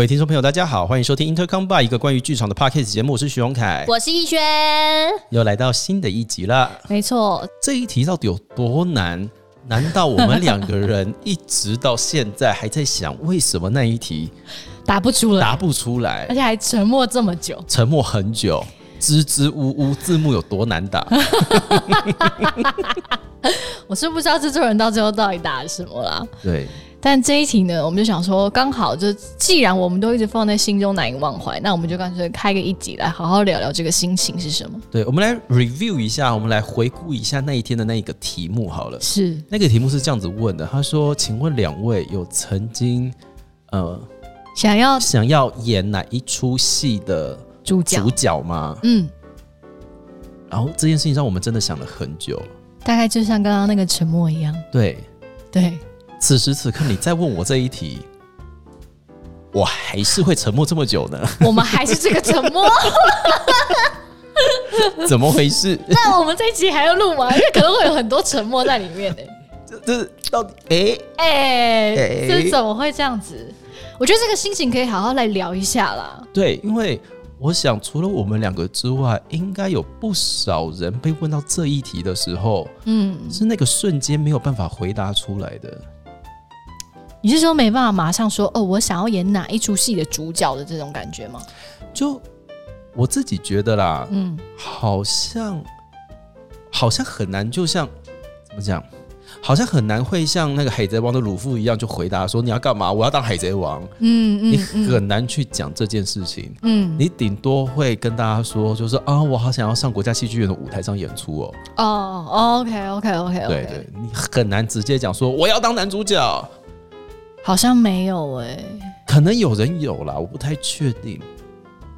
各位听众朋友，大家好，欢迎收听 Intercom Bar 一个关于剧场的 podcast 节目，我是徐荣凯，我是逸轩，又来到新的一集了。没错，这一题到底有多难？难道我们两个人一直到现在还在想，为什么那一题答不出来，答不出来，而且还沉默这么久，沉默很久，支支吾吾，字幕有多难打？我是不知道制作人到最后到底打了什么了。对，但这一题呢，我们就想说，刚好就既然我们都一直放在心中难以忘怀，那我们就干脆开个一集来好好聊聊这个心情是什么。对，我们来 review 一下，我们来回顾一下那一天的那一个题目好了。是那个题目是这样子问的，他说：“请问两位有曾经呃想要想要演哪一出戏的主角主，角吗？”嗯，然后这件事情让我们真的想了很久。大概就像刚刚那个沉默一样。对，对，此时此刻你再问我这一题，我还是会沉默这么久呢？我们还是这个沉默。怎么回事？那我们这一集还要录吗？因为可能会有很多沉默在里面呢、这这到底？哎、哎、哎这怎么会这样子？我觉得这个心情可以好好来聊一下啦。对，因为我想除了我们两个之外，应该有不少人被问到这一题的时候，嗯，是那个瞬间没有办法回答出来的。你是说没办法马上说哦，我想要演哪一出戏的主角的这种感觉吗？就我自己觉得啦，嗯，好像好像很难，就像怎么讲，好像很难会像那个海贼王的鲁夫一样，就回答说你要干嘛？我要当海贼王。嗯嗯你很难去讲这件事情，嗯你顶多会跟大家说，就是啊，我好想要上国家戏剧院的舞台上演出哦。哦，OK OK OK 对 OK，对，你很难直接讲说我要当男主角。好像没有哎、可能有人有啦，我不太确定。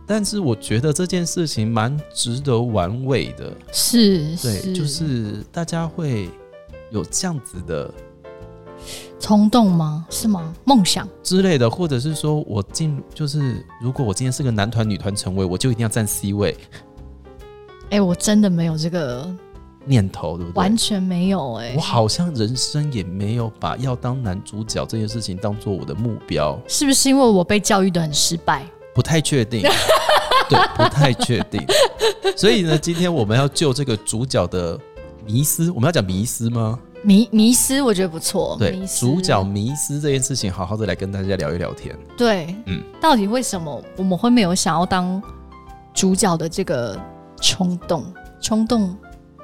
但是我觉得这件事情蛮值得玩味的，是，对，就是大家会有这样子的冲动吗？是吗？梦想？之类的，或者是说我进，就是如果我今天是个男团、女团成为，我就一定要站 C 位哎、我真的没有这个，念头，对不对？完全没有哎、我好像人生也没有把要当男主角这件事情当做我的目标，是不是因为我被教育的很失败？不太确定。对，不太确定。所以呢，今天我们要就这个主角的迷思，我们要讲迷思吗？迷迷失，我觉得不错。对主角迷思这件事情，好好的来跟大家聊一聊天。对，嗯到底为什么我们会没有想要当主角的这个冲动、冲动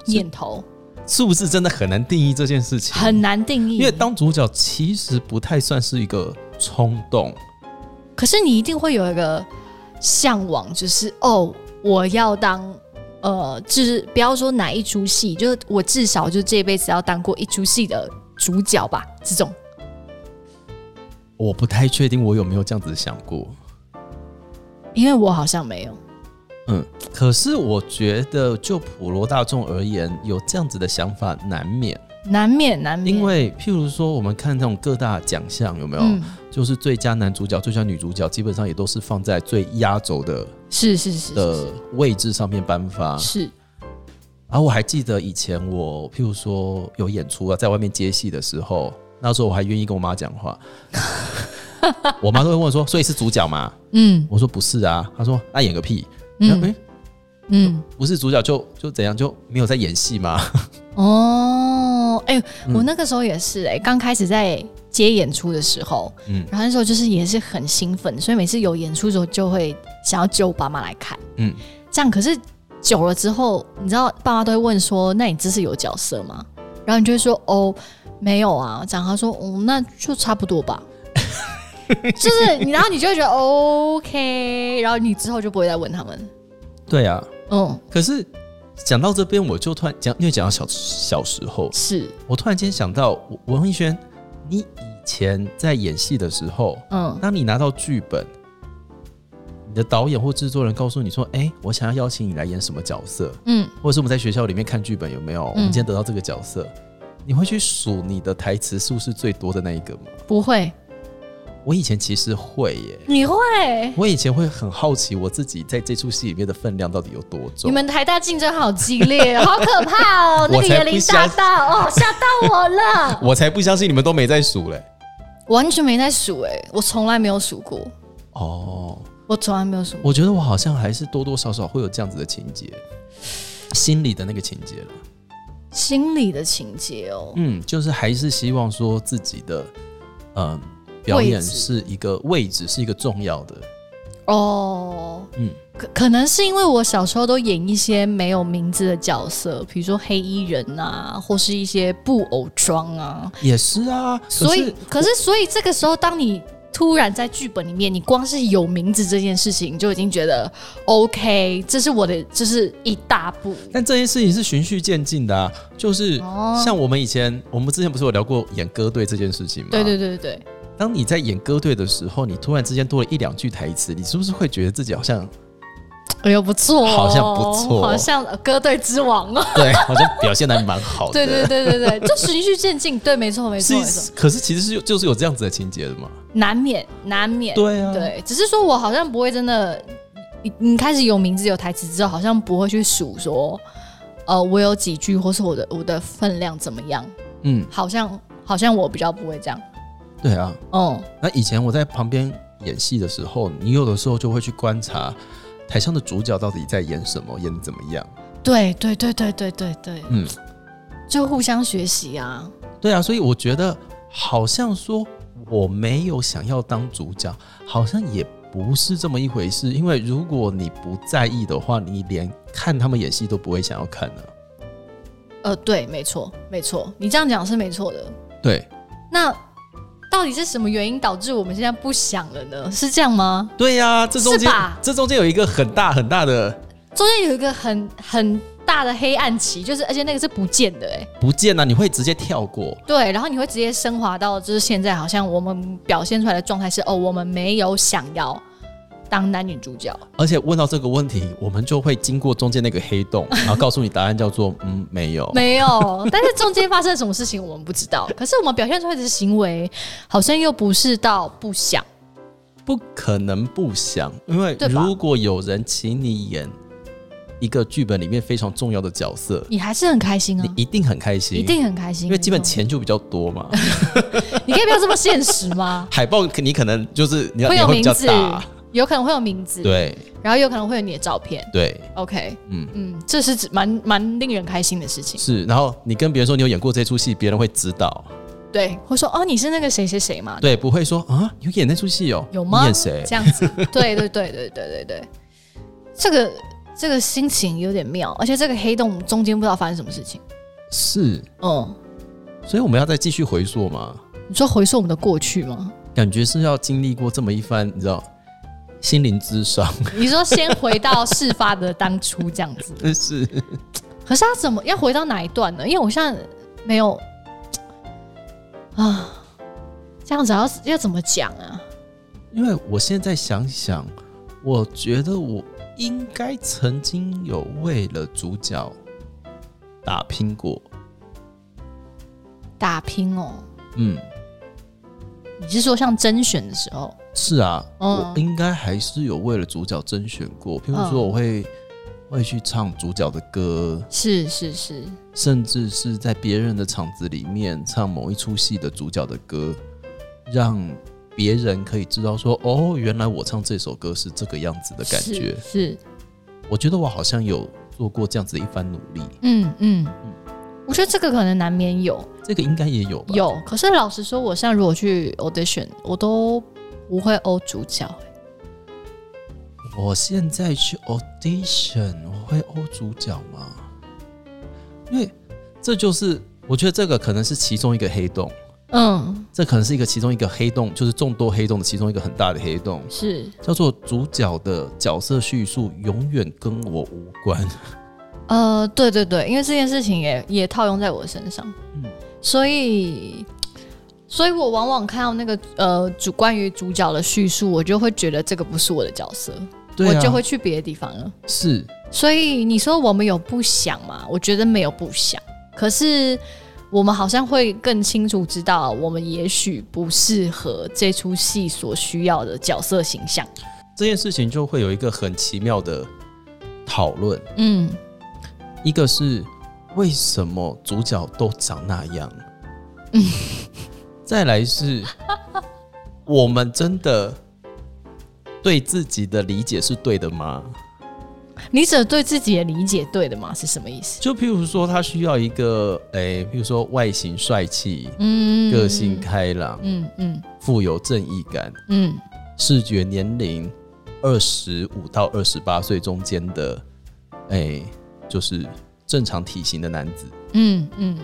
念头？是不是真的很难定义这件事情？很难定义。因为当主角其实不太算是一个冲动，可是你一定会有一个向往，就是哦，我要当呃，就是不要说哪一出戏，就是我至少就这辈子要当过一出戏的主角吧，这种。我不太确定我有没有这样子想过。因为我好像没有，嗯，可是我觉得就普罗大众而言，有这样子的想法难免，难免难免，因为譬如说我们看这种各大奖项有没有，嗯，就是最佳男主角、最佳女主角，基本上也都是放在最压轴的是是是的是。位置上面颁发。是，然后我还记得以前我譬如说有演出啊，在外面接戏的时候，那时候我还愿意跟我妈讲话，我妈都会问我说：“所以是主角吗？嗯？”我说：“不是啊。”她说：“那演个屁！”嗯嗯，嗯，不是主角就就怎样就没有在演戏吗？哦，哎、嗯我那个时候也是、哎，刚开始在接演出的时候，嗯然后那时候就是也是很兴奋，所以每次有演出的时候就会想要揪我爸妈来看，嗯，这样可是久了之后，你知道爸妈都会问说：“那你这是有角色吗？”然后你就会说：“哦，没有啊。”这样他说：“哦，那就差不多吧。” 就是你，然后你就会觉得 OK，然后你之后就不会再问他们。对啊，嗯，可是讲到这边，我就突然讲，因为讲到小小时候，是，我突然间想到，我王艺轩，你以前在演戏的时候，嗯。当你拿到剧本，你的导演或制作人告诉你说：“哎、我想要邀请你来演什么角色，嗯，或者是我们在学校里面看剧本有没有，我们今天得到这个角色，你会去数你的台词数是最多的那一个吗？”不会，我以前其实会耶，你会。我以前会很好奇我自己在这出戏里面的分量到底有多重。你们台大竞争好激烈，好可怕哦！那个园林不相大道哦，吓到我了，我才不相信你们都没在数嘞！完全没在数哎，我从来没有数过。哦，我从来没有数过。我觉得我好像还是多多少少会有这样子的情节，心里的那个情节了。心理的情节哦，嗯，就是还是希望说自己的，嗯、表演是一个位置，是一个重要的。哦，嗯，可可能是因为我小时候都演一些没有名字的角色，比如说黑衣人啊，或是一些布偶装啊，也是啊。所以可是所以这个时候，当你突然在剧本里面，你光是有名字这件事情，你就已经觉得 OK，这是我的，这是一大步。但这件事情是循序渐进的啊，就是哦像我们以前，我们之前不是有聊过演歌队这件事情吗？对对对对对，当你在演歌队的时候，你突然之间多了一两句台词，你是不是会觉得自己好像哎呦不错、哦，好像不错好像呃歌队之王哦。对，好像表现的还蛮好的？对对对对对，就循序渐进，对，没错没错没错，，可是其实是有就是有这样子的情节的嘛？难免难免。对啊，对，只是说我好像不会真的，你你开始有名字有台词之后，好像不会去数说，呃，我有几句，或是我的我的分量怎么样，嗯，好像好像我比较不会这样。对啊。哦，那以前我在旁边演戏的时候，你有的时候就会去观察台上的主角到底在演什么，演的怎么样。对对对对对对对，嗯，就互相学习啊。对啊，所以我觉得好像说我没有想要当主角，好像也不是这么一回事。因为如果你不在意的话，你连看他们演戏都不会想要看的、呃，对，没错没错，你这样讲是没错的。对那到底是什么原因导致我们现在不想了呢？是这样吗？对呀、这中间这中间有一个很大很大的中间有一个很很大的黑暗期，就是而且那个是不见的、哎。不见啊，你会直接跳过。对，然后你会直接升华到，就是现在好像我们表现出来的状态是，哦，我们没有想要当男女主角。而且问到这个问题，我们就会经过中间那个黑洞，然后告诉你答案叫做 嗯没有。没有，但是中间发生了什么事情我们不知道。可是我们表现出来的行为，好像又不是到不想。不可能不想，因为如果有人请你演一个剧本里面非常重要的角色，你还是很开心啊你，一定很开心，一定很开心，因为基本钱就比较多嘛。你可以不要这么现实吗？海报你可能就是你要会有名字大，，有可能会有名字，，对然后有可能会有你的照片。对，OK，嗯。嗯，这是指蛮蛮令人开心的事情。是，然后你跟别人说你有演过这出戏，别人会知道，对，会说哦，你是那个谁谁谁嘛？对，不会说啊有演那出戏哦，有吗你演谁？这样子，对对对对对对对，这个这个心情有点妙，而且这个黑洞中间不知道发生什么事情。是，嗯，所以我们要再继续回溯嘛，你说回溯我们的过去吗？感觉是要经历过这么一番，你知道，心灵之伤，你说先回到事发的当初这样子，真 是可是他怎么要回到哪一段呢？因为我现在没有啊，这样子要要怎么讲啊？因为我现在想想，我觉得我应该曾经有为了主角打拼过，打拼哦，嗯，你是说像甄选的时候？是啊，嗯。我应该还是有为了主角甄选过，譬如嗯。说我会、会去唱主角的歌，是是是，甚至是在别人的场子里面唱某一出戏的主角的歌，让别人可以知道说，哦，原来我唱这首歌是这个样子的感觉。是是。我觉得我好像有做过这样子的一番努力，嗯嗯，我觉得这个可能难免有。这个应该也有吧？有，可是老实说，我现在如果去 audition，我都不会欧主角。我现在去 audition，我会欧主角吗？因为这就是我觉得这个可能是其中一个黑洞，嗯，这可能是一个其中一个黑洞，就是众多黑洞的其中一个很大的黑洞，是叫做主角的角色叙述永远跟我无关。呃，对对对，因为这件事情也也套用在我身上，嗯所以，所以我往往看到那个呃主关于主角的叙述，我就会觉得这个不是我的角色，对啊，我就会去别的地方了。是所以你说我们有不想吗？我觉得没有不想，可是我们好像会更清楚知道，我们也许不适合这出戏所需要的角色形象。这件事情就会有一个很奇妙的讨论，嗯，一个是为什么主角都长那样，嗯 再来是我们真的对自己的理解是对的吗？你只对自己的理解对的吗？是什么意思？就譬如说，他需要一个，诶、譬如说外形帅气、嗯个性开朗、嗯嗯富有正义感、嗯视觉年龄二十五到二十八岁中间的，诶、就是正常体型的男子，嗯嗯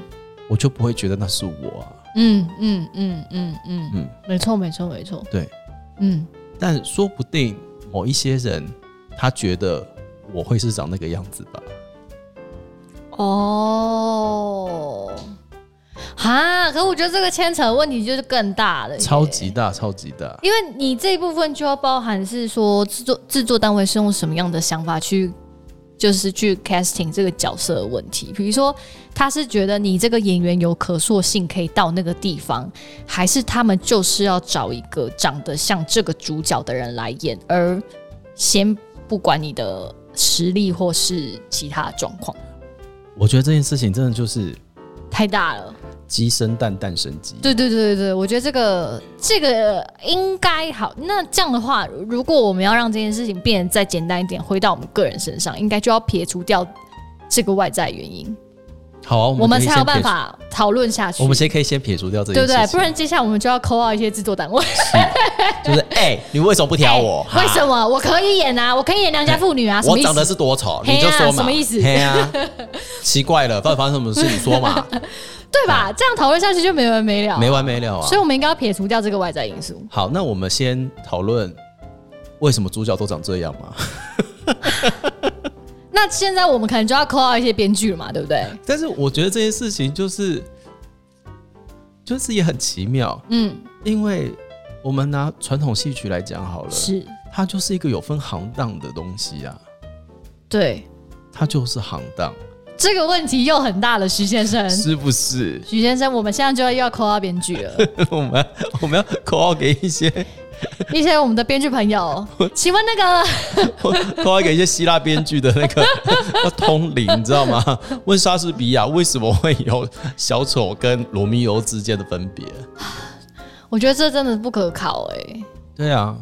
我就不会觉得那是我啊。嗯嗯嗯嗯嗯，嗯，没错没错没错，对。嗯但说不定某一些人，他觉得我会是长那个样子吧。哦，哈，可我觉得这个牵扯的问题就是更大了，超级大，超级大。因为你这一部分就要包含是说制作制作单位是用什么样的想法去，就是去 casting 这个角色的问题。比如说，他是觉得你这个演员有可塑性，可以到那个地方，还是他们就是要找一个长得像这个主角的人来演，而先不管你的实力或是其他状况，我觉得这件事情真的就是太大了。鸡生蛋，蛋生鸡。对对对对，我觉得这个这个应该好。那这样的话，如果我们要让这件事情变得再简单一点，回到我们个人身上，应该就要撇除掉这个外在原因，好啊，我们才有。办法讨论下去。我们先可以先撇除掉这些对不对？不然接下来我们就要扣到一些制作单位。就是哎、你为什么不挑我？哎为什么我可以演啊？我可以演良家妇女啊？我长得是多丑，你就说嘛。什么意思嘿啊，奇怪了，到底发生什么事？你说嘛，对吧？这样讨论下去就没完没了，没完没了啊所以。我们应该要撇除掉这个外在因素。好，那我们先讨论为什么主角都长这样嘛？那现在我们可能就要扣到一些编剧了嘛，对不对？但是我觉得这件事情就是，就是也很奇妙，嗯，因为我们拿传统戏曲来讲好了，是它就是一个有分行当的东西啊，对。它就是行当，这个问题又很大了，徐先生。是不是？徐先生，我们现在就要又要扣到编剧了。我们我们要扣号给一些 一些我们的编剧朋友，请问那个口号给一些希腊编剧的那个 通灵，你知道吗？问莎士比亚为什么会有小丑跟罗密欧之间的分别？我觉得这真的不可靠哎、对啊，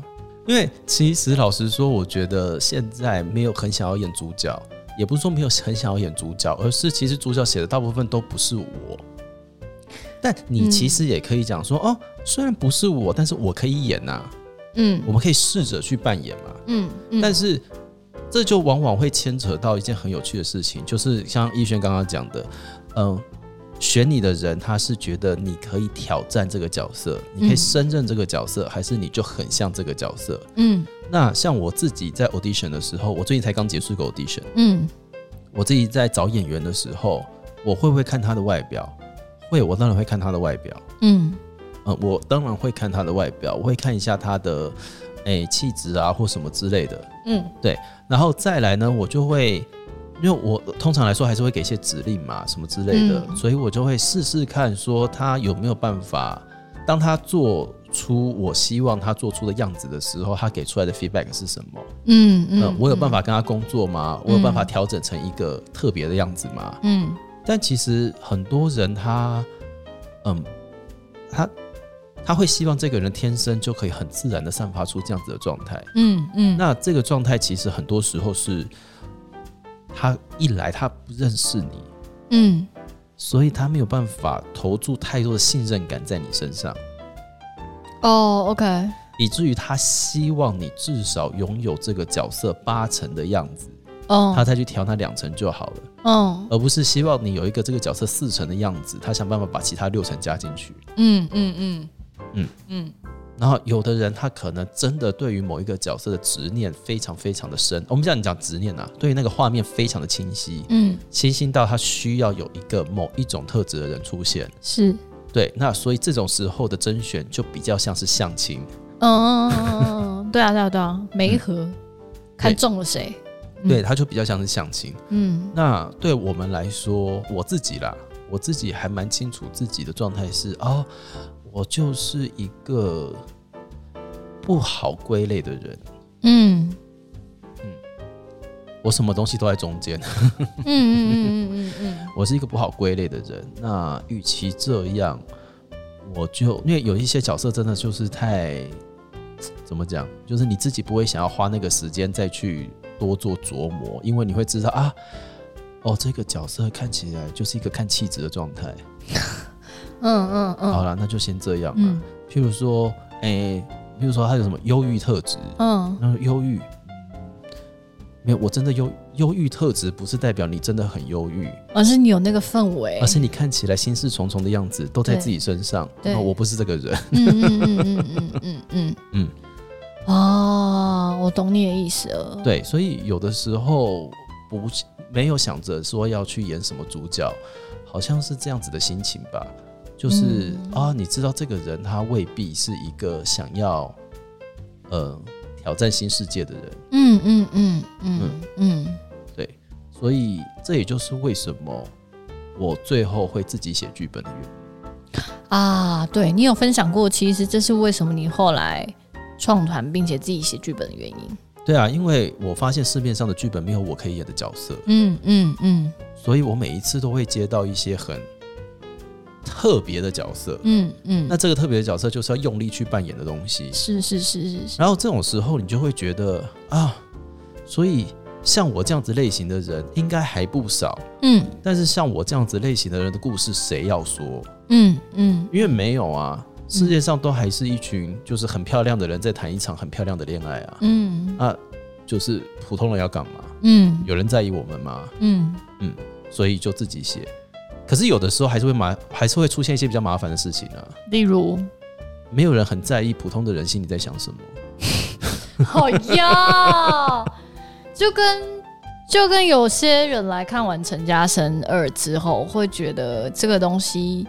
因为其实老实说，我觉得现在没有很想要演主角，也不是说没有很想要演主角，而是其实主角写的大部分都不是我。但你其实也可以讲说，哦，虽然不是我，但是我可以演呐、嗯我们可以试着去扮演嘛。嗯嗯，但是这就往往会牵扯到一件很有趣的事情，就是像逸轩刚刚讲的，嗯、选你的人他是觉得你可以挑战这个角色，你可以嗯胜任这个角色，还是你就很像这个角色？嗯那像我自己在 audition 的时候，我最近才刚结束一个 audition，嗯我自己在找演员的时候，我会不会看他的外表？会，我当然会看他的外表。嗯嗯，我当然会看他的外表，我会看一下他的诶气质啊或什么之类的。嗯对然后再来呢，我就会，因为我通常来说还是会给一些指令嘛，什么之类的，嗯所以我就会试试看，说他有没有办法，当他做出我希望他做出的样子的时候，他给出来的 feedback 是什么？嗯嗯，我有办法跟他工作吗？我有办法嗯调整成一个特别的样子吗？嗯但其实很多人他，嗯，他他会希望这个人天生就可以很自然的散发出这样子的状态。嗯嗯。那这个状态其实很多时候是，他一来他不认识你，嗯。所以他没有办法投注太多的信任感在你身上，哦，OK，以至于他希望你至少拥有这个角色八成的样子，哦。他再去调那两成就好了，哦。而不是希望你有一个这个角色四成的样子，他想办法把其他六成加进去。嗯嗯嗯嗯。嗯。然后有的人他可能真的对于某一个角色的执念非常非常的深，我们讲你讲执念啊，对于那个画面非常的清晰，嗯。清晰到他需要有一个某一种特质的人出现。是，对，那所以这种时候的甄选就比较像是相亲，嗯嗯嗯嗯，对啊对啊对啊，每一盒看中了谁，嗯。对，他就比较像是相亲。嗯。那对我们来说，我自己啦，我自己还蛮清楚自己的状态是哦，我就是一个不好归类的人，嗯嗯我什么东西都在中间。嗯嗯嗯嗯嗯 我是一个不好归类的人。那与其这样，我就因为有一些角色真的就是太怎么讲，就是你自己不会想要花那个时间再去多做琢磨，因为你会知道啊，哦，这个角色看起来就是一个看气质的状态。嗯嗯嗯好了，那就先这样了。嗯譬如说，诶、譬如说他有什么忧郁特质，嗯然后忧郁，没有，我真的忧忧郁特质不是代表你真的很忧郁，而是你有那个氛围而，是你看起来心事重重的样子都在自己身上。对哦我不是这个人。嗯嗯嗯嗯嗯嗯嗯嗯嗯，哦，我懂你的意思了，对，所以有的时候不没有想着说要去演什么主角，好像是这样子的心情吧。就是、嗯。啊，你知道这个人他未必是一个想要呃挑战新世界的人，嗯嗯嗯嗯嗯对，所以这也就是为什么我最后会自己写剧本的原因。啊，对你有分享过，其实这是为什么你后来创团并且自己写剧本的原因。对啊，因为我发现市面上的剧本没有我可以演的角色，嗯嗯嗯。所以我每一次都会接到一些很特别的角色。嗯嗯，那这个特别的角色就是要用力去扮演的东西。是是是是是，然后这种时候，你就会觉得啊，所以像我这样子类型的人应该还不少，嗯但是像我这样子类型的人的故事，谁要说？嗯嗯因为没有啊，世界上都还是一群就是很漂亮的人在谈一场很漂亮的恋爱啊。嗯啊，就是普通人要干嘛？嗯有人在意我们吗？嗯所以就自己写。可是有的时候还是会麻，还是会出现一些比较麻烦的事情啊。例如，没有人很在意普通的人心里在想什么。好呀，就跟就跟有些人来看完《陈家生二》之后，会觉得这个东西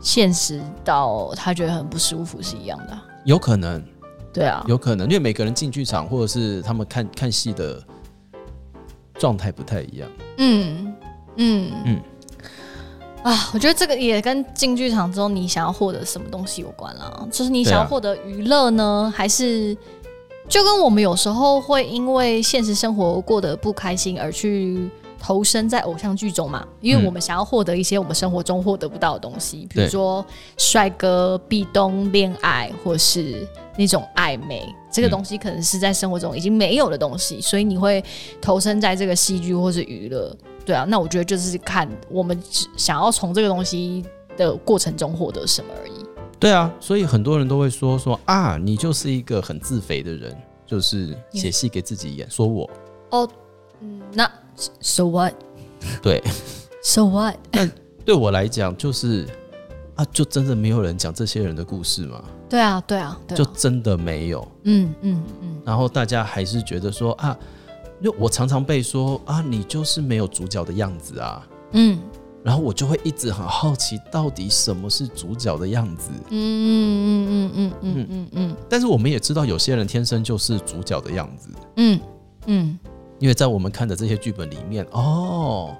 现实到他觉得很不舒服是一样的啊。有可能，对啊，有可能，因为每个人进剧场或者是他们看看戏的状态不太一样。嗯嗯嗯嗯。啊，我觉得这个也跟进剧场之后你想要获得什么东西有关啦。就是你想要获得娱乐呢，还是就跟我们有时候会因为现实生活过得不开心而去投身在偶像剧中嘛？因为嗯我们想要获得一些我们生活中获得不到的东西，比如说帅哥、壁咚、恋爱，或是那种暧昧。这个嗯东西可能是在生活中已经没有的东西，所以你会投身在这个戏剧或是娱乐。对啊，那我觉得就是看我们想要从这个东西的过程中获得什么而已。对啊，所以很多人都会说说啊，你就是一个很自肥的人，就是写戏给自己演，说我哦，嗯，那 so what？对，So what？对我来讲就是啊，就真的没有人讲这些人的故事吗？对啊，对啊，对啊，就真的没有。嗯嗯嗯，然后大家还是觉得说啊，因为我常常被说啊，你就是没有主角的样子啊。嗯然后我就会一直很好奇，到底什么是主角的样子？嗯嗯嗯嗯嗯嗯嗯但是我们也知道，有些人天生就是主角的样子，嗯嗯因为在我们看的这些剧本里面，哦，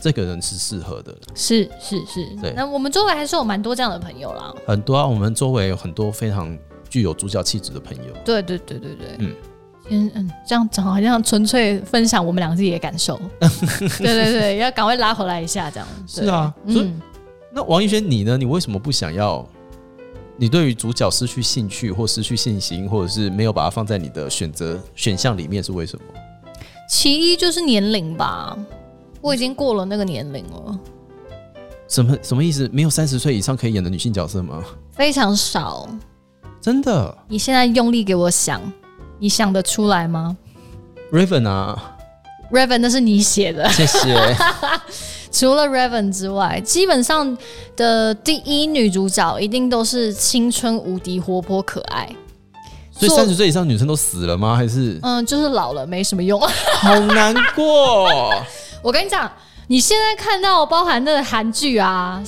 这个人是适合的。是是是，对那我们周围还是有蛮多这样的朋友啦。很多啊，我们周围有很多非常具有主角气质的朋友。对对对对对，嗯嗯嗯，这样讲好像纯粹分享我们两个自己的感受。对对对，要赶快拉回来一下，这样。对是啊嗯，那王一轩，你呢？你为什么不想要？你对于主角失去兴趣，或失去信心，或者是没有把它放在你的选择选项里面，是为什么？其一就是年龄吧，我已经过了那个年龄了，什么什么意思？没有三十岁以上可以演的女性角色吗？非常少。真的你现在用力给我想，你想得出来吗，Raven 啊，？Raven 那是你写的，谢谢。除了 Raven 之外，基本上的第一女主角一定都是青春无敌、活泼可爱。所以三十岁以上女生都死了吗？还是嗯，就是老了没什么用。好难过？我跟你讲，你现在看到包含那个韩剧啊，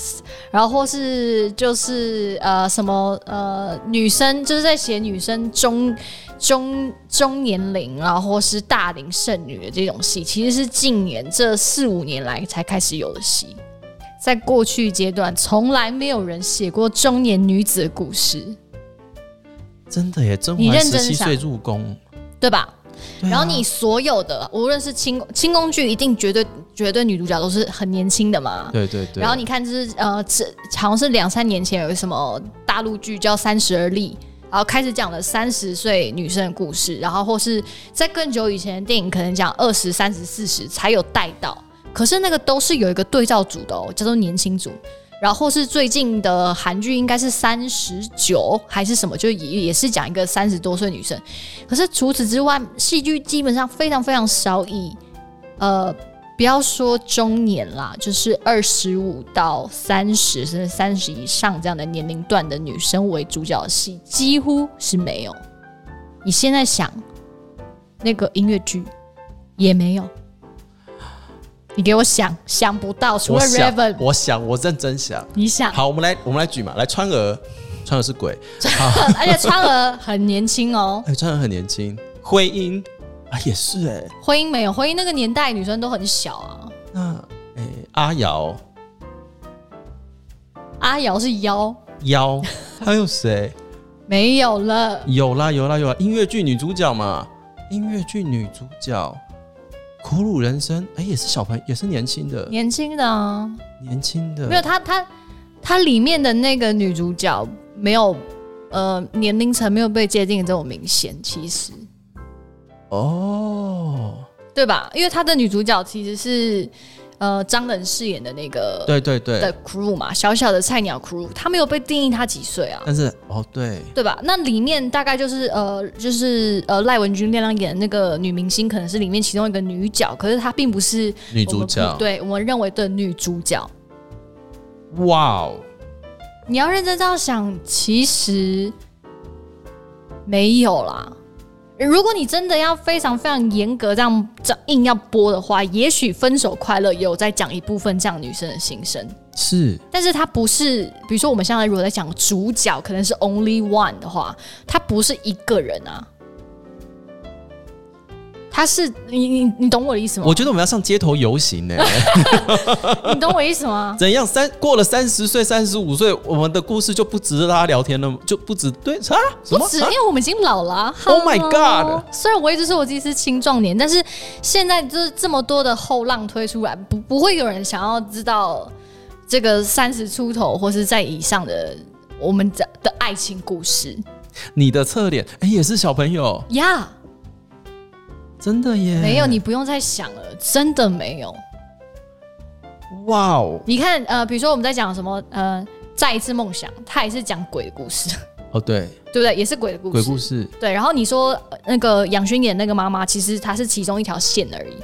然后或是就是呃什么呃女生就是在写女生中中中年龄，啊或是大龄剩女的这种戏，其实是近年这四五年来才开始有的戏。在过去阶段，从来没有人写过中年女子的故事，真的耶，甄你嬛认真想十七岁入宫，对吧？然后你所有的，无论是清清宫剧，一定绝对绝对女主角都是很年轻的嘛。对对对，然后你看，就是呃，这好像是两三年前有个什么大陆剧叫《三十而立》，然后开始讲了三十岁女生的故事，然后或是在更久以前的电影，可能讲二十三十四十才有带到，可是那个都是有一个对照组的哦，叫做年轻组。然后是最近的韩剧，应该是三十九还是什么，就也也是讲一个三十多岁女生。可是除此之外，戏剧基本上非常非常少以呃，不要说中年啦，就是二十五到三十甚至三十以上这样的年龄段的女生为主角的戏，几乎是没有。你现在想那个音乐剧也没有。你给我想想不到，除了 Raven，，我想，我认真想。你想，好，我们来，我们来举嘛，来川娥，川娥是鬼，而且川娥很年轻哦，哎，川娥很年轻，徽因啊也是哎，婚姻没有，婚姻那个年代女生都很小啊。那哎阿瑶。阿瑶是妖，妖，还有谁？没有了。有啦有啦有啦，音乐剧女主角嘛，音乐剧女主角，苦鲁人生，哎也是小朋友，也是年轻的，年轻的啊，年轻的，没有她，她她里面的那个女主角没有呃年龄层没有被界定的这么明显，其实哦，对吧？因为她的女主角其实是呃张冷饰演的那个对对对，的 crew 嘛，小小的菜鸟 crew，她没有被定义她几岁啊。但是哦对，对吧？那里面大概就是呃，就是呃，赖文君亮亮演的那个女明星，可能是里面其中一个女角，可是她并不是女主角，对我们认为的女主角。哇哦，你要认真这样想，其实没有啦。如果你真的要非常非常严格这样这硬要播的话，也许《分手快乐》有在讲一部分这样女生的心声，是。但是它不是，比如说我们现在如果在讲主角可能是 only one 的话，它不是一个人啊，他是你你你懂我的意思吗？我觉得我们要上街头游行呢。你懂我意思吗？怎样？三过了三十岁、三十五岁，我们的故事就不值得大家聊天了吗？就不值对啊？不止，因啊为我们已经老了啊、Oh my God 虽然我一直说我自己是青壮年，但是现在就是这么多的后浪推出来，不不会有人想要知道这个三十出头或是在以上的我们的的爱情故事你的侧脸，哎、也是小朋友，呀。真的耶！没有，你不用再想了，真的没有。哇哦，你看，呃，比如说我们在讲什么，呃，再一次梦想，它也是讲鬼的故事，哦对，对不对？也是鬼的故事。鬼故事，对，然后你说呃那个杨勋演那个妈妈，其实她是其中一条线而已。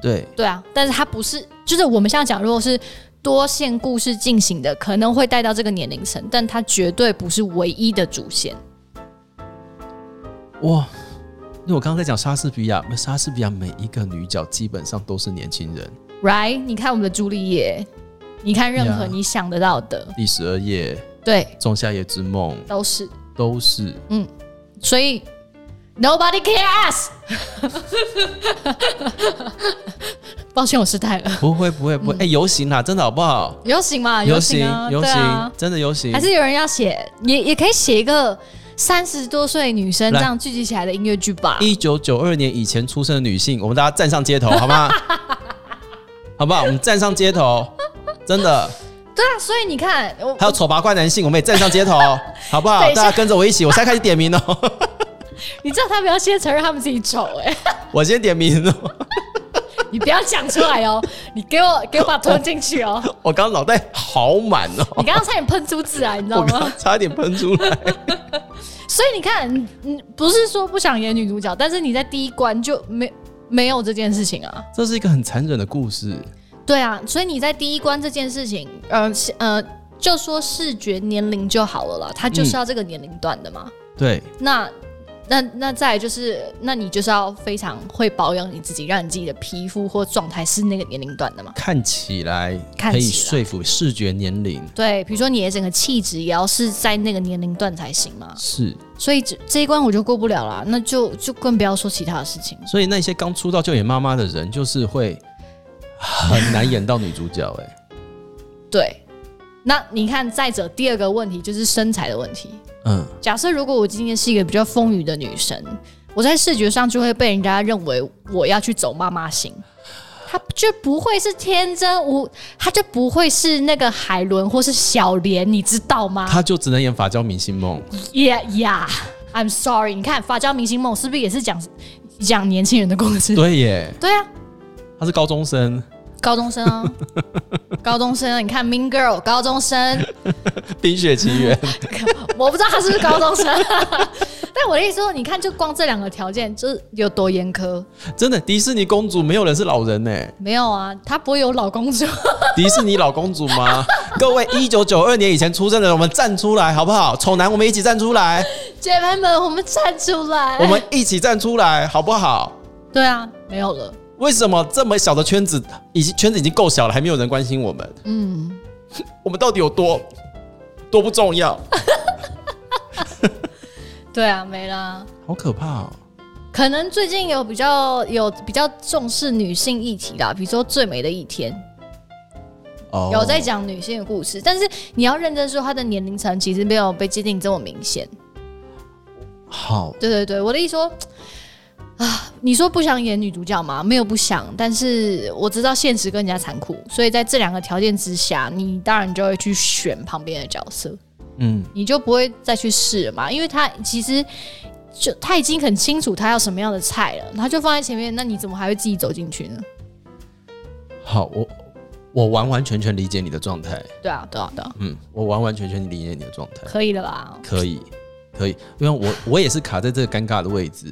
对，对啊，但是她不是，就是我们现在讲，如果是多线故事进行的，可能会带到这个年龄层，但它绝对不是唯一的主线。哇！因为我刚刚在讲莎士比亚，莎士比亚每一个女角基本上都是年轻人。Right？你看我们的朱丽叶，你看任何你想得到的第十二夜，对，《仲夏夜之梦》都是。都是嗯所以 nobody cares。抱歉，我失态了。不会不会不会，哎、游行啦，真的好不好？游行嘛，游行啊，游行、啊，真的游行，还是有人要写，也也可以写一个三十多岁女生这来样聚集起来的音乐剧吧。一九九二年以前出生的女性，我们大家站上街头，好吗？好不好？我们站上街头，真的。对啊，所以你看，我还有丑八怪男性，我们也站上街头，好不好大家跟着我一起，我现在开始点名哦。你知道他们要先承认他们自己丑哎、我先点名哦。你不要讲出来哦，你给我给我把它吞进去哦。我刚刚脑袋好满哦，你刚刚差点喷出字来，你知道吗刚？差点喷出来。所以你看，你你不是说不想演女主角，但是你在第一关就没没有这件事情啊。这是一个很残忍的故事。对啊，所以你在第一关这件事情，呃是呃，就说视觉年龄就好了啦，他就是要这个年龄段的嘛。对，那那那再就是，那你就是要非常会保养你自己，让你自己的皮肤或状态是那个年龄段的嘛。看起来可以说服视觉年龄对，比如说你的整个气质也要是在那个年龄段才行嘛。是，所以这这一关我就过不了啦，那就就更不要说其他的事情。所以那些刚出道就演妈妈的人，就是会很难演到女主角。哎，对，那你看，再者第二个问题就是身材的问题。嗯，假设如果我今天是一个比较丰腴的女生，我在视觉上就会被人家认为我要去走妈妈型。她就不会是天真无，她就不会是那个海伦或是小莲，你知道吗她就只能演《法教明星梦》。？Yeah yeah，I'm sorry。你看《法教明星梦》是不是也是讲讲年轻人的故事？对耶，对啊，她是高中生，高中生啊，高中生啊，你看《Mean Girl》高中生，《冰雪奇缘》我不知道他是不是高中生，但我的意思说，你看，就光这两个条件，就是有多严苛？真的，迪士尼公主没有人是老人呢。没有啊，她不会有老公主。迪士尼老公主吗？各位，一九九二年以前出生的人，我们站出来好不好？丑男，我们一起站出来，姐妹们，我们站出来！我们一起站出来，好不好？对啊，没有了。为什么这么小的圈子，已经圈子已经够小了，还没有人关心我们？嗯，我们到底有多多不重要？对啊，没啦。好可怕哦！可能最近有比较有比较重视女性议题啦，比如说《最美的一天》哦有在讲女性的故事，但是你要认真说，她的年龄层其实没有被界定这么明显。好，对对对，我的意思说啊，你说不想演女主角吗？没有不想，但是我知道现实更加残酷，所以在这两个条件之下，你当然就会去选旁边的角色，嗯，你就不会再去试了嘛，因为他其实就他已经很清楚他要什么样的菜了，他就放在前面，那你怎么还会自己走进去呢？好，我我完完全全理解你的状态。对啊，对啊，对啊，嗯，我完完全全理解你的状态。可以了吧？可以，可以，因为我我也是卡在这个尴尬的位置。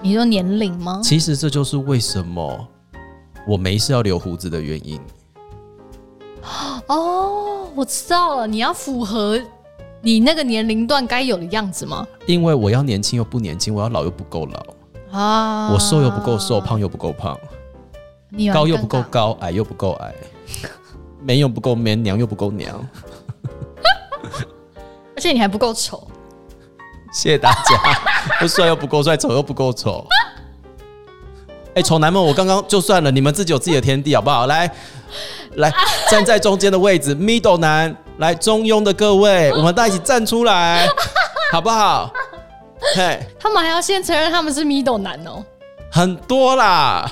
你说年龄吗？其实这就是为什么我没事要留胡子的原因。哦，我知道了，你要符合你那个年龄段该有的样子吗？因为我要年轻又不年轻，我要老又不够老，啊，我瘦又不够瘦，胖又不够胖，你高又不够高，矮又不够矮，man 又不够 man，娘又不够娘。而且你还不够丑。谢谢大家，不帅又不够帅，丑又不够丑。哎、丑男们，我刚刚就算了，你们自己有自己的天地，好不好？来，来，站在中间的位置，middle 男，来中庸的各位，我们大家一起站出来，好不好？嘿，他们还要先承认他们是 middle 男哦，很多啦，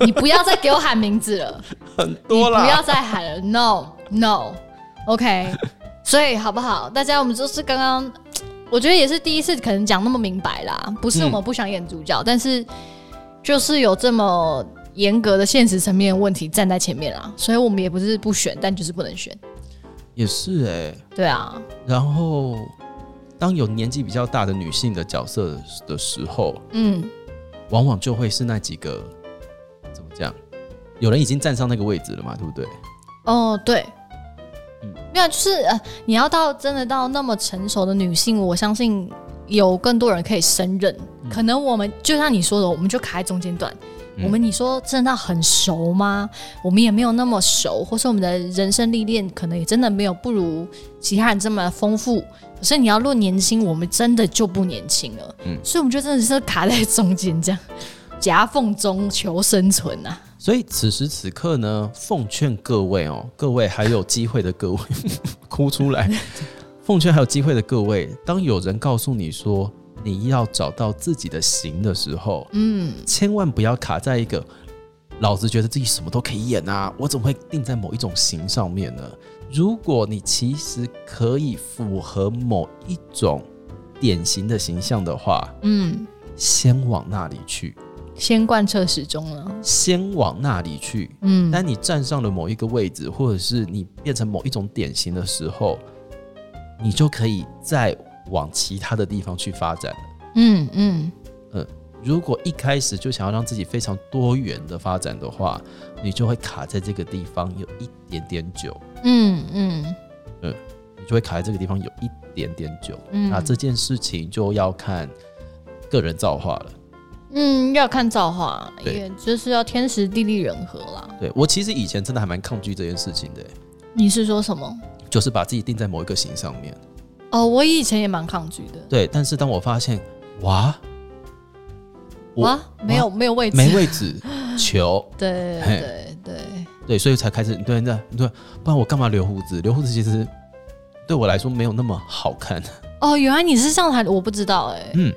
你不要再给我喊名字了，很多啦不要。再喊了，no no，OK，、所以好不好？大家我们就是刚刚，我觉得也是第一次可能讲那么明白啦，不是我们不想演主角，但是就是有这么严格的现实层面的问题站在前面啦，所以我们也不是不选，但就是不能选，也是哎、对啊，然后当有年纪比较大的女性的角色的时候，嗯，往往就会是那几个怎么讲？有人已经站上那个位置了嘛，对不对？哦，对，嗯没有，就是呃，你要到真的到那么成熟的女性，我相信有更多人可以胜任。可能我们就像你说的，我们就卡在中间段。嗯我们你说真的到很熟吗？我们也没有那么熟，或是我们的人生历练可能也真的没有不如其他人这么丰富。可是你要论年轻，我们真的就不年轻了。嗯所以我们就真的是卡在中间这样夹缝中求生存啊。所以此时此刻呢，奉劝各位哦，各位还有机会的各位，哭出来。奉劝还有机会的各位，当有人告诉你说你要找到自己的型的时候，嗯，千万不要卡在一个老子觉得自己什么都可以演啊，我怎么会定在某一种型上面呢？如果你其实可以符合某一种典型的形象的话，嗯，先往那里去，先贯彻始终了。先往那里去。嗯，当你站上了某一个位置，或者是你变成某一种典型的时候，你就可以再往其他的地方去发展了。嗯嗯如果一开始就想要让自己非常多元的发展的话，你就会卡在这个地方有一点点久，嗯嗯你就会卡在这个地方有一点点久。嗯那这件事情就要看个人造化了。嗯，要看造化，也就是要天时地利人和啦。对我其实以前真的还蛮抗拒这件事情的，你是说什么？就是把自己定在某一个型上面。哦，我以前也蛮抗拒的。对，但是当我发现，哇，哇，没有没有位置，没位置，球，对嘿对对，对，所以才开始对那对，不然我干嘛留胡子？留胡子其实对我来说没有那么好看。哦，原来你是上台的，我不知道哎、嗯，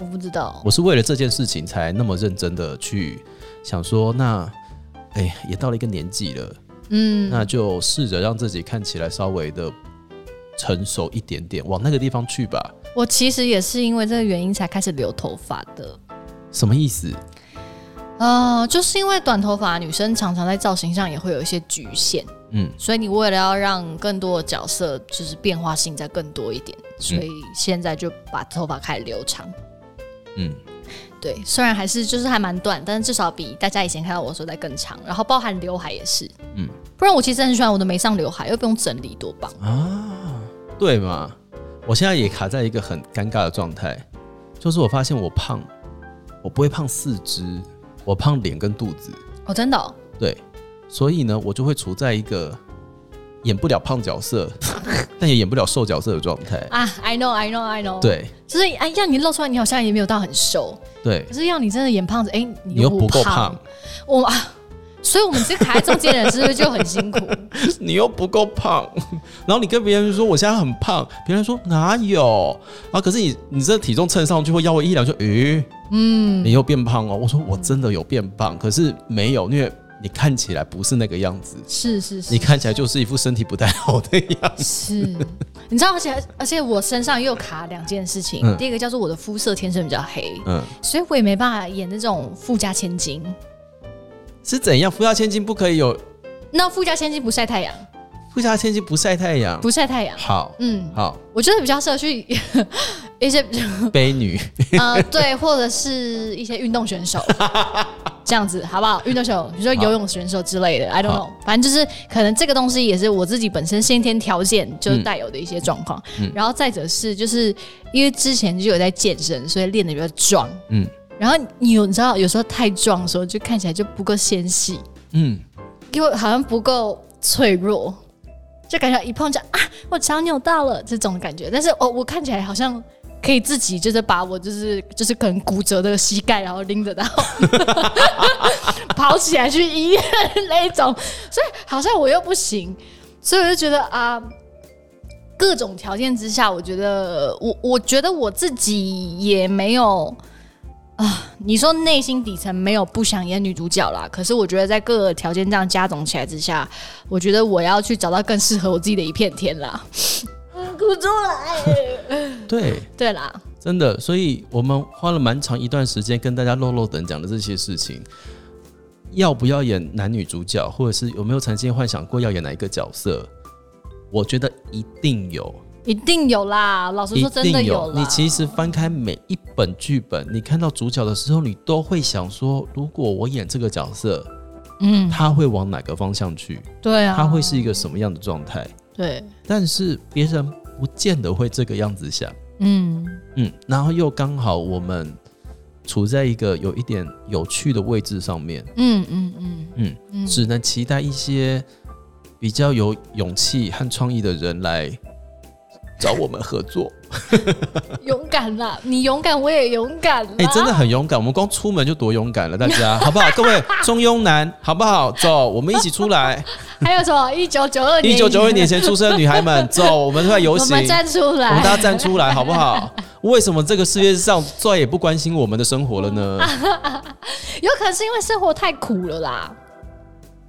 我不知道。我是为了这件事情才那么认真的去想说，那哎，也到了一个年纪了，嗯，那就试着让自己看起来稍微的成熟一点点，往那个地方去吧。我其实也是因为这个原因才开始留头发的。什么意思？呃，就是因为短头发女生常常在造型上也会有一些局限，嗯，所以你为了要让更多的角色就是变化性再更多一点，所以现在就把头发开始留长。嗯，对，虽然还是就是还蛮短，但是至少比大家以前看到我的时候在更长，然后包含刘海也是，嗯，不然我其实很喜欢我的眉上刘海，又不用整理，多棒！啊，对嘛？我现在也卡在一个很尴尬的状态，就是我发现我胖，我不会胖四肢，我胖脸跟肚子，哦，真的哦、对，所以呢，我就会处在一个演不了胖角色，但也演不了瘦角色的状态。啊，I know, I know, I know，，对。就是哎，让你露出来，你好像也没有到很瘦，对。可，是要你真的演胖子，哎，你你又不不够胖，我啊，所以我们这卡在中间的人是不是就很辛苦？你又不够胖，然后你跟别人说我现在很胖，别人说哪有？啊可是你你这体重称上去会腰围一量就，诶，嗯，你又变胖哦。我说我真的有变胖，可是没有，因为你看起来不是那个样子，是是是，你看起来就是一副身体不太好的样子。是，你知道，而且而且我身上又卡两件事情，嗯。第一个叫做我的肤色天生比较黑，嗯，所以我也没办法演那种富家千金。是怎样？富家千金不可以有那富家千金不晒太阳，富家千金不晒太阳。不晒太阳，好，嗯，好，我觉得比较适合去 一些 悲女。呃对，或者是一些运动选手。这样子好不好？运动选手，比如说游泳选手之类的，I don't know，反正就是可能这个东西也是我自己本身先天条件就带有的一些状况。嗯然后再者是就是因为之前就有在健身，所以练的比较壮。嗯然后你有你知道有时候太壮的时候，就看起来就不够纤细，嗯，因为好像不够脆弱，就感觉一碰就啊，我脚扭到了这种感觉。但是哦，我看起来好像可以自己就是把我就是就是可能骨折的膝盖，然后拎着然后 跑起来去医院那一种，所以好像我又不行，所以我就觉得啊。各种条件之下，我觉得我我觉得我自己也没有啊，你说内心底层没有不想演女主角啦，可是我觉得在各个条件这样加总起来之下，我觉得我要去找到更适合我自己的一片天啦。哭出来，对，对啦，真的，所以我们花了蛮长一段时间跟大家漏漏等讲的这些事情，要不要演男女主角，或者是有没有曾经幻想过要演哪一个角色？我觉得一定有，一定有啦。老实一说，真的定有。你其实翻开每一本剧本，你看到主角的时候，你都会想说，如果我演这个角色，嗯，他会往哪个方向去？对啊，他会是一个什么样的状态？对，但是别人不见得会这个样子想。嗯嗯，然后又刚好我们处在一个有一点有趣的位置上面，嗯嗯嗯嗯，嗯，只能期待一些比较有勇气和创意的人来找我们合作。勇敢啦！你勇敢，我也勇敢啦。哎、真的很勇敢，我们光出门就多勇敢了，大家 好不好？各位中庸男，好不好？走，我们一起出来。还有什么？一九九二年，一九九二年前出生的女孩们，走，我们出来游行，我们站出来我们，大家站出来，好不好？为什么这个世界上再也不关心我们的生活了呢？有可能是因为生活太苦了啦，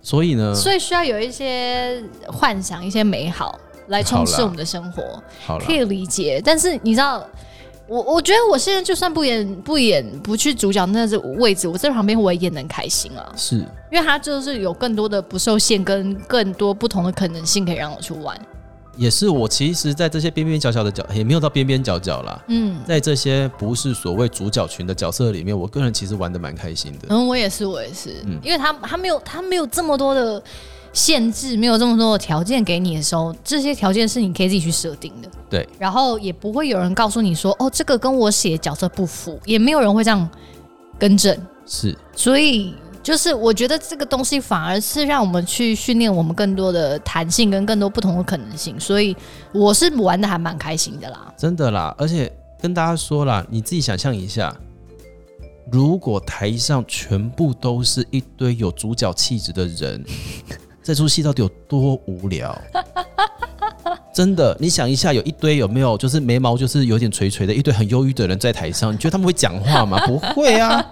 所以呢，所以需要有一些幻想、一些美好来充实我们的生活，好可，以理解。但是你知道，我我觉得我现在就算不演不演不去主角那个位置，我在旁边我也演得很开心啊，是因为他就是有更多的不受限，跟更多不同的可能性可以让我去玩。也是我其实，在这些边边角角的角，也没有到边边角角啦。嗯在这些不是所谓主角群的角色里面，我个人其实玩的蛮开心的。嗯，我也是，我也是，嗯因为他他没有他没有这么多的限制，没有这么多的条件给你的时候，这些条件是你可以自己去设定的。对，然后也不会有人告诉你说，哦，这个跟我写角色不符，也没有人会这样更正。是所以就是我觉得这个东西反而是让我们去训练我们更多的弹性跟更多不同的可能性。所以我是玩的还蛮开心的啦。真的啦。而且跟大家说啦，你自己想象一下，如果台上全部都是一堆有主角气质的人，这出戏到底有多无聊？真的，你想一下，有一堆有没有就是眉毛就是有点垂垂的一堆很忧郁的人在台上，你觉得他们会讲话吗？不会啊。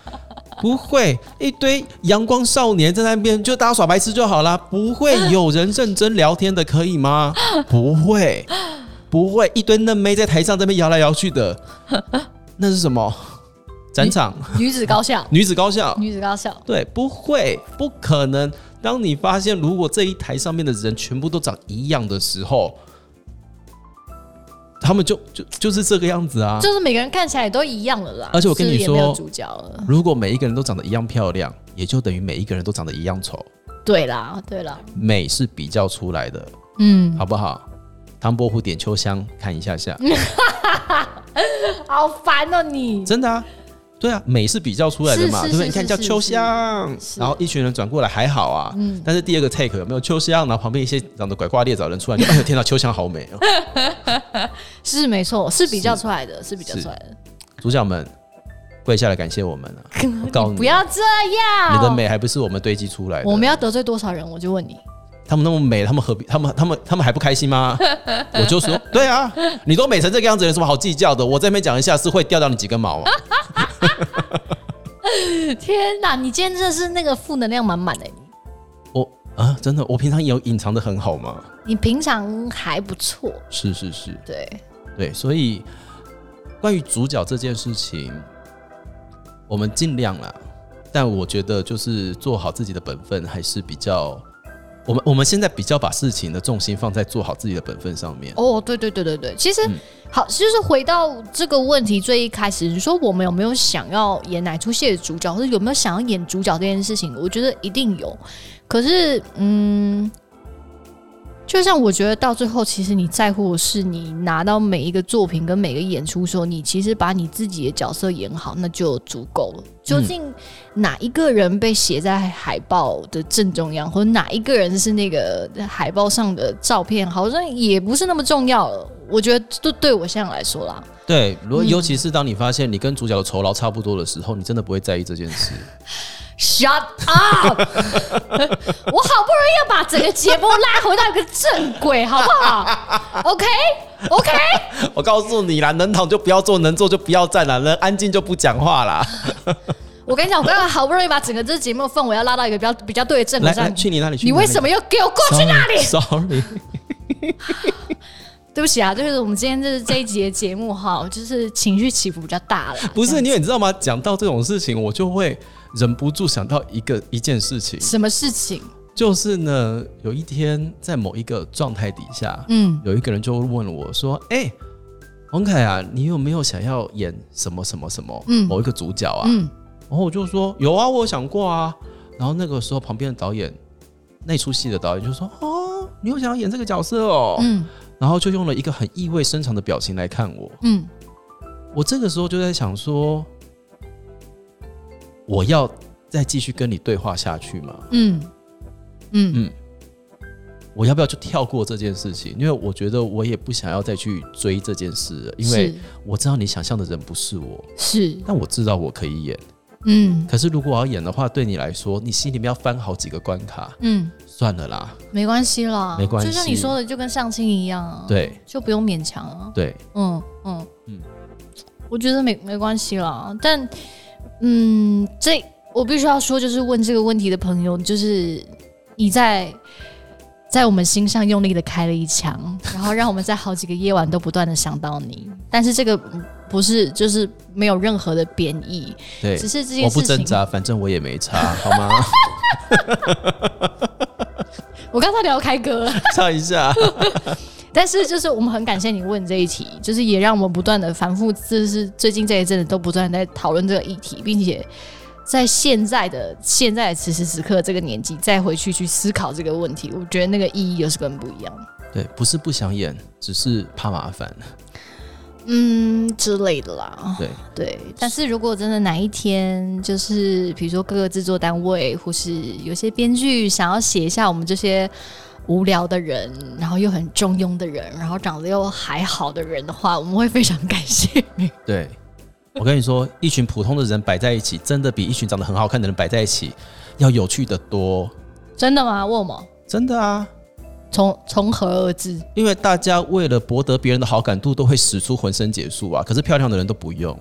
不会，一堆阳光少年在那边就大家耍白痴就好啦，不会有人认真聊天的，可以吗？不会，不会，一堆嫩妹在台上这边摇来摇去的，那是什么？展场女子高校，女子高校，女子高校，对，不会，不可能。当你发现如果这一台上面的人全部都长一样的时候，他们就就就是这个样子啊。就是每个人看起来都一样了啦。而且我跟你说主角了。如果每一个人都长得一样漂亮，也就等于每一个人都长得一样丑。对啦，对啦，美是比较出来的，嗯，好不好？唐伯虎点秋香，看一下下，好烦哦你。真的啊，对啊，美是比较出来的嘛，对不对？你看叫秋香，然后一群人转过来还好啊，嗯但是第二个 take 有没有秋香？然后旁边一些长得拐瓜裂枣的人出来就，哎呦 天哪，秋香好美哦！是没错，是比较出来的，是比较出来的。主角们跪下来感谢我们啊！我告诉你，不要这样，你的美还不是我们堆积出来的。我们要得罪多少人？我就问你，他们那么美，他们何必？他们他们他们还不开心吗？我就说，对啊，你都美成这个样子，有什么好计较的？我这边讲一下，是会掉掉你几根毛啊。天哪，你今天真的是那个负能量满满的你。我啊，真的，我平常有隐藏的很好吗？你平常还不错，是是是，对，对，所以关于主角这件事情，我们尽量啦。但我觉得就是做好自己的本分，还是比较。我们我们现在比较把事情的重心放在做好自己的本分上面。哦，对对对对对，其实、嗯好，就是回到这个问题最一开始，你说我们有没有想要演哪出戏的主角，或者有没有想要演主角这件事情，我觉得一定有。可是，嗯，就像我觉得到最后，其实你在乎的是你拿到每一个作品跟每个演出的时候，你其实把你自己的角色演好，那就足够了。究竟哪一个人被写在海报的正中央，或者哪一个人是那个海报上的照片，好像也不是那么重要了。我觉得对对我现在来说啦，对，如果尤其是当你发现你跟主角的酬劳差不多的时候，你真的不会在意这件事。Shut up！我好不容易要把整个节目拉回到一个正轨，好不好？OK，OK，、我告诉你啦，能躺就不要坐，能坐就不要站啦，能安静就不讲话啦。我跟你讲，我刚刚好不容易把整个这节目氛围要拉到一个比较比较对的正轨来来，上。去你那里去？你为什么又给我过去那里？？Sorry，对不起啊，就是我们今天这这一集的节目哈，就是情绪起伏比较大了。不是，这样因为你知道吗？讲到这种事情，我就会忍不住想到一个一件事情，什么事情？就是呢，有一天在某一个状态底下，嗯有一个人就问我说：“哎、王凯啊，你有没有想要演什么什么什么嗯某一个主角啊？”嗯然后我就说：“有啊，我有想过啊。”然后那个时候旁边的导演，那出戏的导演就说：“哦，你有想要演这个角色哦。嗯然后就用了一个很意味深长的表情来看我。嗯我这个时候就在想说，我要再继续跟你对话下去吗？嗯嗯。嗯。我要不要就跳过这件事情？因为我觉得我也不想要再去追这件事了，因为我知道你想象的人不是我，是。但我知道我可以演。嗯。可是如果我要演的话，对你来说，你心里面要翻好几个关卡，嗯，算了啦。没关系啦，没关系。就像你说的，就跟相亲一样啊，，对。就不用勉强啊。对，嗯嗯嗯。嗯，我觉得没没关系啦，但嗯，这我必须要说，就是问这个问题的朋友，就是你在在我们心上用力的开了一枪，然后让我们在好几个夜晚都不断的想到你。但是这个嗯不是，就是没有任何的贬义，对只，是这件事情我不。挣扎，反正我也没差，好吗？我刚才聊开歌了。唱一下。但是就是我们很感谢你问这一题，就是也让我们不断的反复，就是最近这一阵子都不断在讨论这个议题，并且在现在的现在的此时此刻这个年纪再回去去思考这个问题，我觉得那个意义又是更不一样。对，不是不想演，只是怕麻烦。嗯之类的啦，对，对。但是如果真的哪一天，就是比如说各个制作单位或是有些编剧想要写一下我们这些无聊的人，然后又很中庸的人，然后长得又还好的人的话，我们会非常感谢你。对，我跟你说，一群普通的人摆在一起，真的比一群长得很好看的人摆在一起要有趣的多。真的吗？问我真的啊，从从何而至？因为大家为了博得别人的好感度，都会使出浑身解数啊。可是漂亮的人都不用。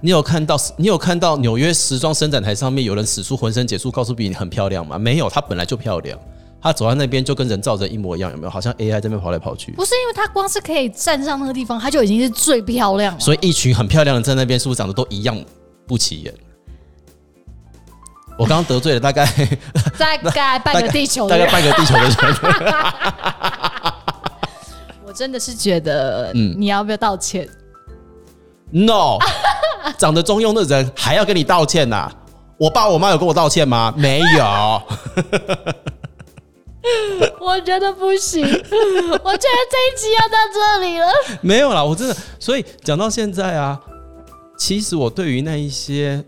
你有看到你有看到纽约时装伸展台上面有人使出浑身解数告诉比你很漂亮吗？没有，她本来就漂亮。她走在那边就跟人造人一模一样，有没有？好像 AI 在那边跑来跑去。不是因为他光是可以站上那个地方，他就已经是最漂亮了。所以一群很漂亮的在那边，是不是长得都一样不起眼？我刚刚得罪了大概 大概半个地球，大概半个地球的人。我真的是觉得，嗯，你要不要道歉？No，长得中庸的人还要跟你道歉呐？我爸我妈有跟我道歉吗？没有。我觉得不行，我觉得这一集要到这里了。没有啦，我真的，所以讲到现在啊，其实我对于那一些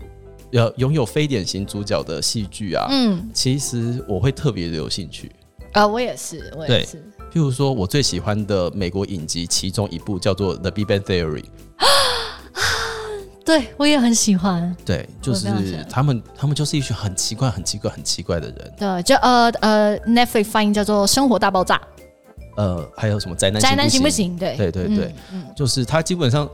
有拥有非典型主角的戏剧啊，嗯，其实我会特别的有兴趣啊。我也是，我也是。譬如说，我最喜欢的美国影集，其中一部叫做《The Big Bang Theory》。对，我也很喜欢。对，就是他们，他们就是一群很奇怪、很奇怪、很奇怪的人。对，就呃呃，Netflix 翻译叫做《生活大爆炸》。呃，还有什么宅男？宅男行不行？对，对对对，就是他基本上，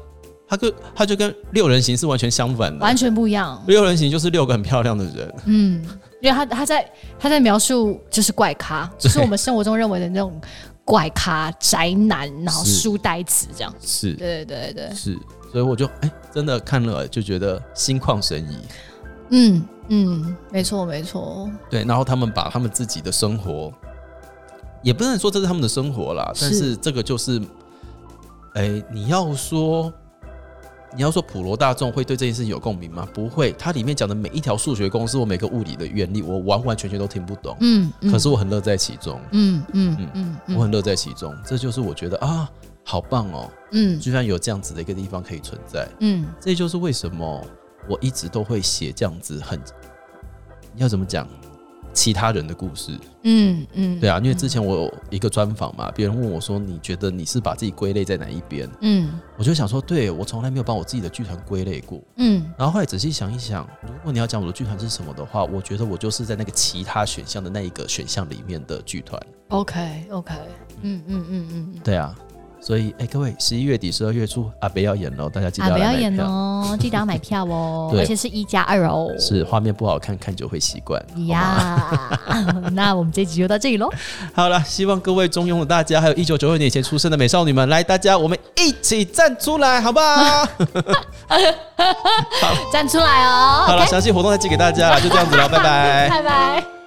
他跟他就跟六人行是完全相反的，完全不一样。六人行就是六个很漂亮的人。嗯，因为他他在他在描述就是怪咖，就是我们生活中认为的那种怪咖宅男，然后书呆子这样。是，对对对对，是。所以我就哎，真的看了就觉得心旷神怡。嗯嗯，没错没错。对，然后他们把他们自己的生活，也不能说这是他们的生活啦，但是这个就是，哎，你要说你要说普罗大众会对这件事情有共鸣吗？不会。它里面讲的每一条数学公式或每个物理的原理，我完完全全都听不懂。嗯，可是我很乐在其中。嗯嗯嗯嗯，我很乐在其中。这就是我觉得啊。好棒哦，嗯，居然有这样子的一个地方可以存在，嗯，这就是为什么我一直都会写这样子很要怎么讲其他人的故事，嗯嗯，对啊，因为之前我有一个专访嘛，别人问我说你觉得你是把自己归类在哪一边？嗯，我就想说，对我从来没有把我自己的剧团归类过，嗯，然后后来仔细想一想，如果你要讲我的剧团是什么的话，我觉得我就是在那个其他选项的那一个选项里面的剧团。OK OK，嗯嗯嗯嗯，对啊。所以，哎，各位，十一月底、十二月初，阿北要演喽，大家记得要买票。要演哦，记得要买票哦，而且是一加二哦。是，画面不好看，看久会习惯。呀，那我们这集就到这里喽。好了，希望各位中庸的大家，还有一九九二年前出生的美少女们，来，大家我们一起站出来，好不好？好，站出来哦。好了，详细活动再寄给大家了，就这样子了，拜拜，拜拜。